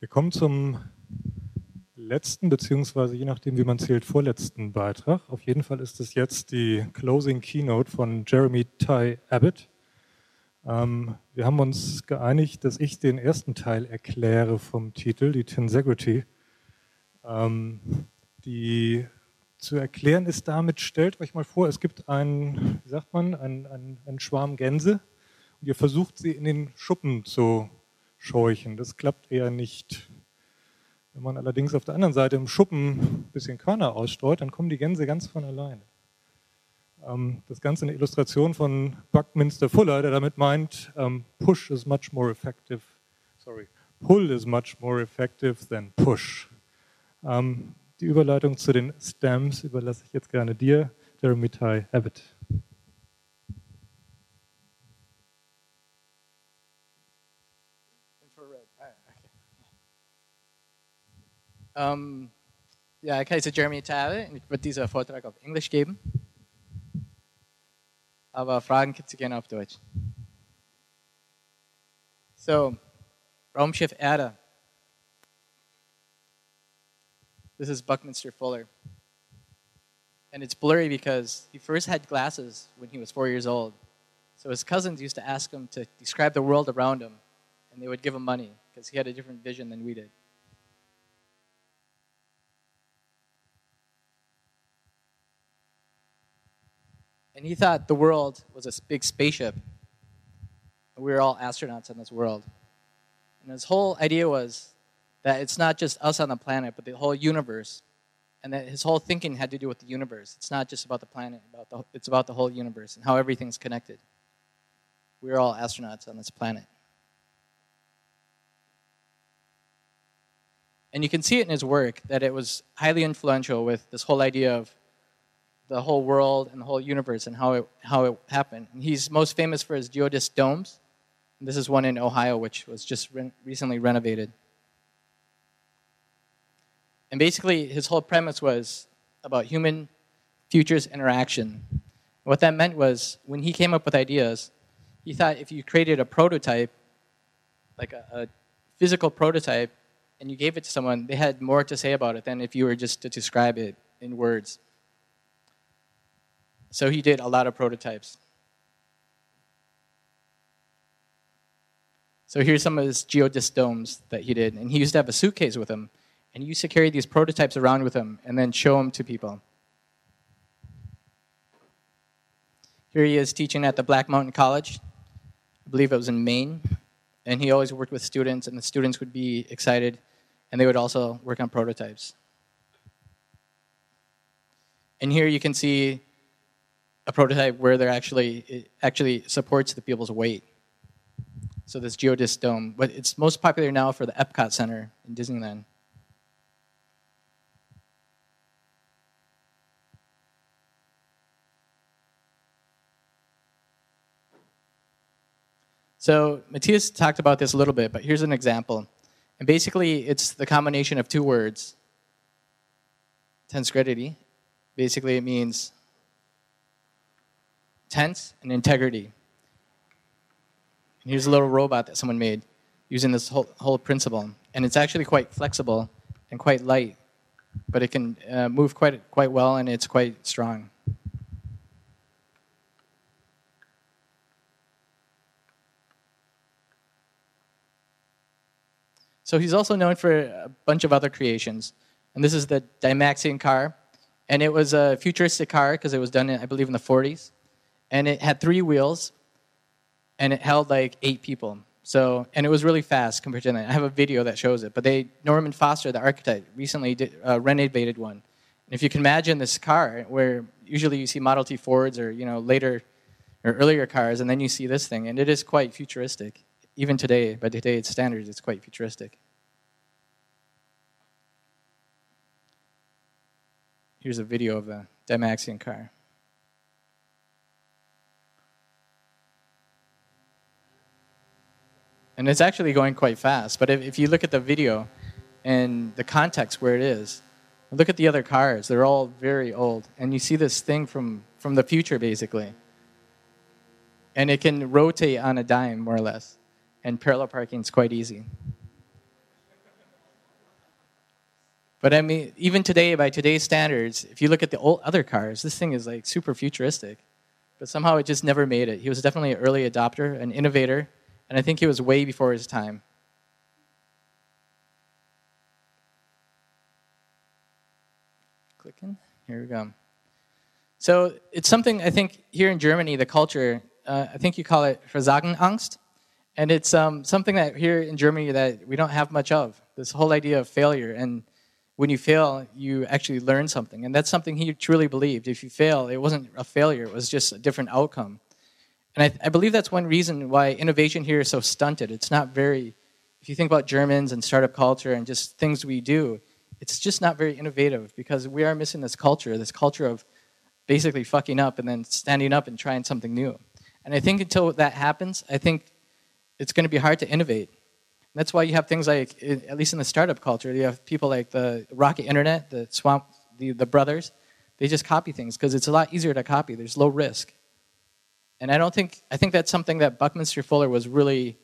Wir kommen zum letzten, beziehungsweise je nachdem, wie man zählt, vorletzten Beitrag. Auf jeden Fall ist es jetzt die Closing Keynote von Jeremy Ty Abbott. Ähm, wir haben uns geeinigt, dass ich den ersten Teil erkläre vom Titel, die Tensegrity. Ähm, die zu erklären ist damit, stellt euch mal vor, es gibt einen, wie sagt man, einen, einen, einen Schwarm Gänse und ihr versucht sie in den Schuppen zu scheuchen. Das klappt eher nicht. Wenn man allerdings auf der anderen Seite im Schuppen ein bisschen Körner ausstreut, dann kommen die Gänse ganz von alleine. Ähm, das Ganze eine Illustration von Buckminster Fuller, der damit meint, ähm, push is much more effective, sorry, pull is much more effective than push. Ähm, die Überleitung zu den Stems überlasse ich jetzt gerne dir, Jeremy Ty Abbott. Um, ja, Jeremy Tyler und ich würde diesen Vortrag auf Englisch geben. Aber Fragen gibt es gerne auf Deutsch. So, Raumschiff Erde. This is Buckminster Fuller. And it's blurry because he first had glasses when he was four years old. So his cousins used to ask him to describe the world around him, and they would give him money because he had a different vision than we did. And he thought the world was a big spaceship. And we were all astronauts in this world. And his whole idea was that it's not just us on the planet, but the whole universe. And that his whole thinking had to do with the universe. It's not just about the planet, about the, it's about the whole universe and how everything's connected. We're all astronauts on this planet. And you can see it in his work that it was highly influential with this whole idea of the whole world and the whole universe and how it, how it happened. And he's most famous for his geodesic domes. And this is one in Ohio, which was just re- recently renovated. And basically, his whole premise was about human futures interaction. What that meant was when he came up with ideas, he thought if you created a prototype, like a, a physical prototype, and you gave it to someone, they had more to say about it than if you were just to describe it in words. So he did a lot of prototypes. So here's some of his geodesic domes that he did. And he used to have a suitcase with him. And he used to carry these prototypes around with him and then show them to people. Here he is teaching at the Black Mountain College. I believe it was in Maine. And he always worked with students, and the students would be excited, and they would also work on prototypes. And here you can see a prototype where they're actually actually supports the people's weight. So this geodesic dome, but it's most popular now for the Epcot Center in Disneyland. So Matthias talked about this a little bit, but here's an example. And basically, it's the combination of two words. Tensegrity. Basically, it means tense and integrity. And here's a little robot that someone made using this whole, whole principle. And it's actually quite flexible and quite light, but it can uh, move quite, quite well and it's quite strong. So he's also known for a bunch of other creations. And this is the Dymaxion car. And it was a futuristic car because it was done, in, I believe, in the 40s. And it had three wheels. And it held like eight people. So, and it was really fast compared to that. I have a video that shows it. But they, Norman Foster, the architect, recently did, uh, renovated one. And if you can imagine this car, where usually you see Model T Fords or you know later or earlier cars, and then you see this thing, and it is quite futuristic even today, by today's standards, it's quite futuristic. Here's a video of a Dymaxion car. And it's actually going quite fast. But if, if you look at the video and the context where it is, look at the other cars. They're all very old. And you see this thing from, from the future, basically. And it can rotate on a dime, more or less and parallel parking is quite easy. But I mean, even today, by today's standards, if you look at the old other cars, this thing is like super futuristic. But somehow it just never made it. He was definitely an early adopter, an innovator, and I think he was way before his time. Clicking. Here we go. So it's something I think here in Germany, the culture, uh, I think you call it Versagenangst. And it's um, something that here in Germany that we don't have much of. This whole idea of failure. And when you fail, you actually learn something. And that's something he truly believed. If you fail, it wasn't a failure, it was just a different outcome. And I, I believe that's one reason why innovation here is so stunted. It's not very, if you think about Germans and startup culture and just things we do, it's just not very innovative because we are missing this culture, this culture of basically fucking up and then standing up and trying something new. And I think until that happens, I think it's going to be hard to innovate. And that's why you have things like, at least in the startup culture, you have people like the Rocket Internet, the Samwer, the, the brothers. They just copy things because it's a lot easier to copy. There's low risk. And I don't think, I think that's something that Buckminster Fuller was really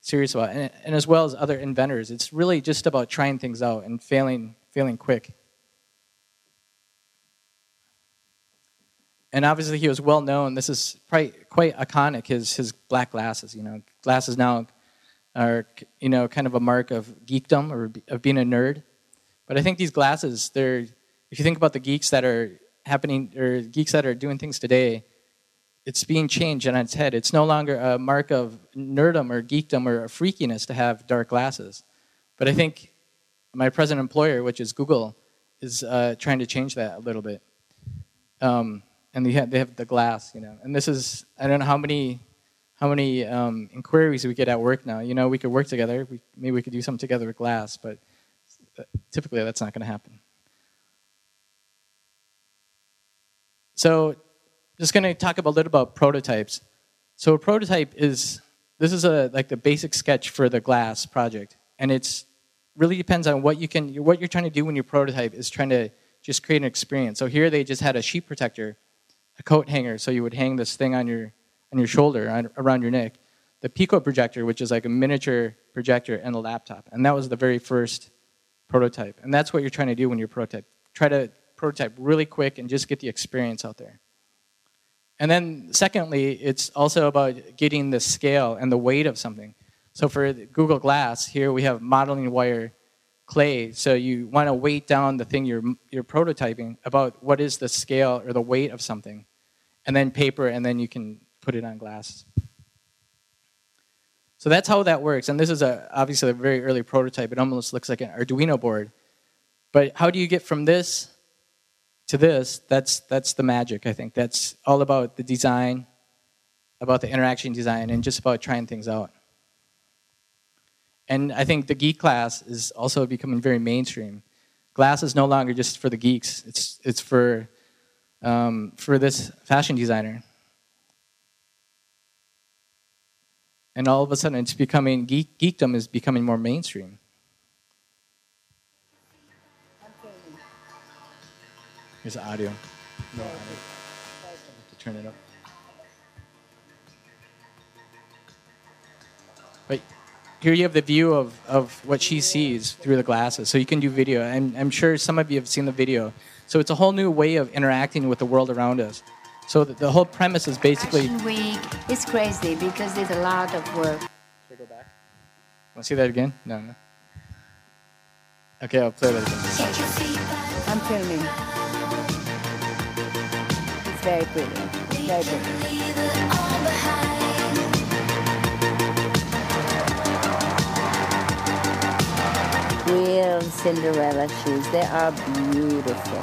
serious about. And, and as well as other inventors. It's really just about trying things out and failing, failing quick. and obviously he was well known. This is quite quite iconic. His his black glasses. You know, glasses now are you know kind of a mark of geekdom or of being a nerd. But I think these glasses, they're if you think about the geeks that are happening or geeks that are doing things today, it's being changed on its head. It's no longer a mark of nerdom or geekdom or freakiness to have dark glasses. But I think my present employer, which is Google, is uh, trying to change that a little bit. Um, and they have, they have the glass, you know. And this is I don't know how many how many um, inquiries we get at work now. You know, we could work together. We, maybe we could do something together with glass, but typically that's not going to happen. So, just going to talk a little about prototypes. So, a prototype is this is a like the basic sketch for the glass project, and it's really depends on what you can what you're trying to do when you prototype is trying to just create an experience. So here they just had a sheet protector a coat hanger, so you would hang this thing on your on your shoulder, on, around your neck. The Pico projector, which is like a miniature projector, and a laptop, and that was the very first prototype. And that's what you're trying to do when you prototype. Try to prototype really quick and just get the experience out there. And then, secondly, it's also about getting the scale and the weight of something. So for Google Glass, here we have modeling wire clay. So you want to weight down the thing you're, you're prototyping about what is the scale or the weight of something. And then paper, and then you can put it on glass. So that's how that works. And this is a, obviously a very early prototype. It almost looks like an Arduino board. But how do you get from this to this? That's, that's the magic, I think. That's all about the design, about the interaction design, and just about trying things out. And I think the geek class is also becoming very mainstream. Glass is no longer just for the geeks. It's it's for um, for this fashion designer. And all of a sudden, it's becoming geek, geekdom is becoming more mainstream. Here's the audio. No audio. To turn it up. But here you have the view of, of what she sees through the glasses. So you can do video. And I'm sure some of you have seen the video. So it's a whole new way of interacting with the world around us. So the, the whole premise is basically. Fashion Week is crazy because there's a lot of work. Should I go back? Want to see that again? No, no. Okay, I'll play that again. I'm filming. It's very pretty. Very pretty. real Cinderella shoes. They are beautiful.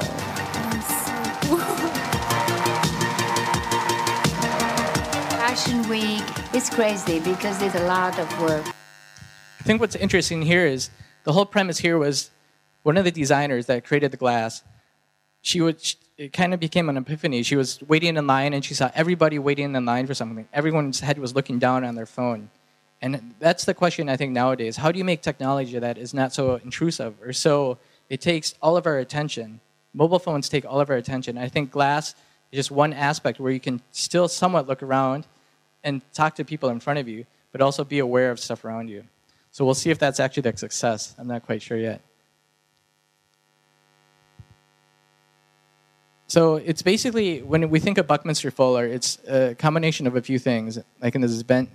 Fashion Week is crazy because there's a lot of work. I think what's interesting here is the whole premise here was one of the designers that created the glass. She would it kind of became an epiphany. She was waiting in line and she saw everybody waiting in line for something. Everyone's head was looking down on their phone. And that's the question I think nowadays. How do you make technology that is not so intrusive or so it takes all of our attention? Mobile phones take all of our attention. I think glass is just one aspect where you can still somewhat look around and talk to people in front of you, but also be aware of stuff around you. So we'll see if that's actually the success. I'm not quite sure yet. So it's basically when we think of Buckminster Fuller, it's a combination of a few things, like in this Venn,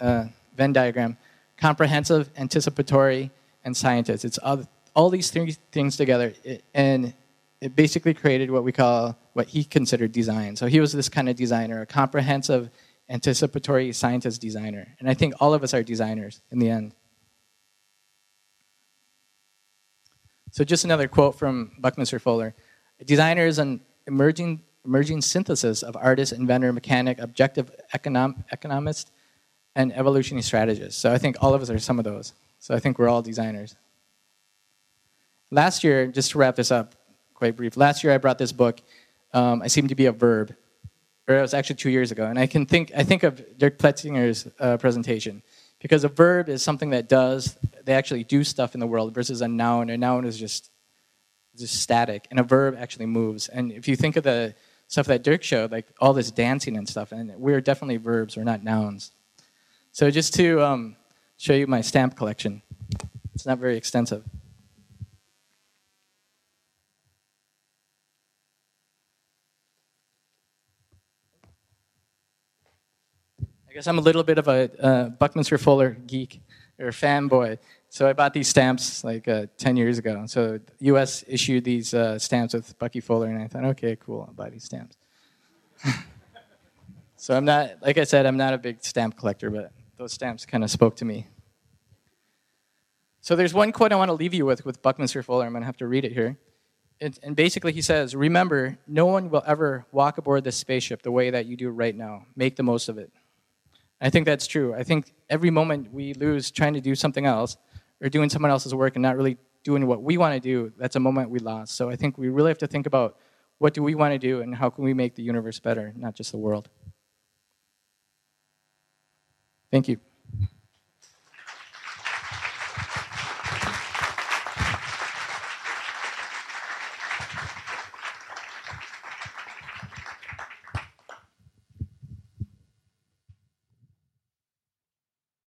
uh, Venn diagram: comprehensive, anticipatory, and scientist. It's all, all these three things together, and it basically created what we call what he considered design. So he was this kind of designer, a comprehensive, anticipatory scientist designer, and I think all of us are designers in the end. So just another quote from Buckminster Fuller: "A designer is an emerging, emerging synthesis of artist, inventor, mechanic, objective econom, economist, and evolutionary strategist. So I think all of us are some of those. So I think we're all designers. Last year, just to wrap this up, quite brief. Last year I brought this book. Um, I seem to be a verb, or it was actually two years ago. And I can think I think of Dirk Pletzinger's uh, presentation because a verb is something that does. They actually do stuff in the world versus a noun. A noun is just just static, and a verb actually moves. And if you think of the stuff that Dirk showed, like all this dancing and stuff, and we're definitely verbs, we're not nouns. So just to um, show you my stamp collection, it's not very extensive. I guess I'm a little bit of a uh, Buckminster Fuller geek or fanboy. So I bought these stamps like uh, 10 years ago. So the U.S. issued these uh, stamps with Bucky Fuller, and I thought, okay, cool, I'll buy these stamps. so I'm not, like I said, I'm not a big stamp collector, but those stamps kind of spoke to me. So there's one quote I want to leave you with with Buckminster Fuller. I'm going to have to read it here. It, and basically, he says, Remember, no one will ever walk aboard this spaceship the way that you do right now. Make the most of it. I think that's true. I think every moment we lose trying to do something else, or doing someone else's work and not really doing what we want to do, that's a moment we lost. So I think we really have to think about what do we want to do and how can we make the universe better, not just the world. Thank you.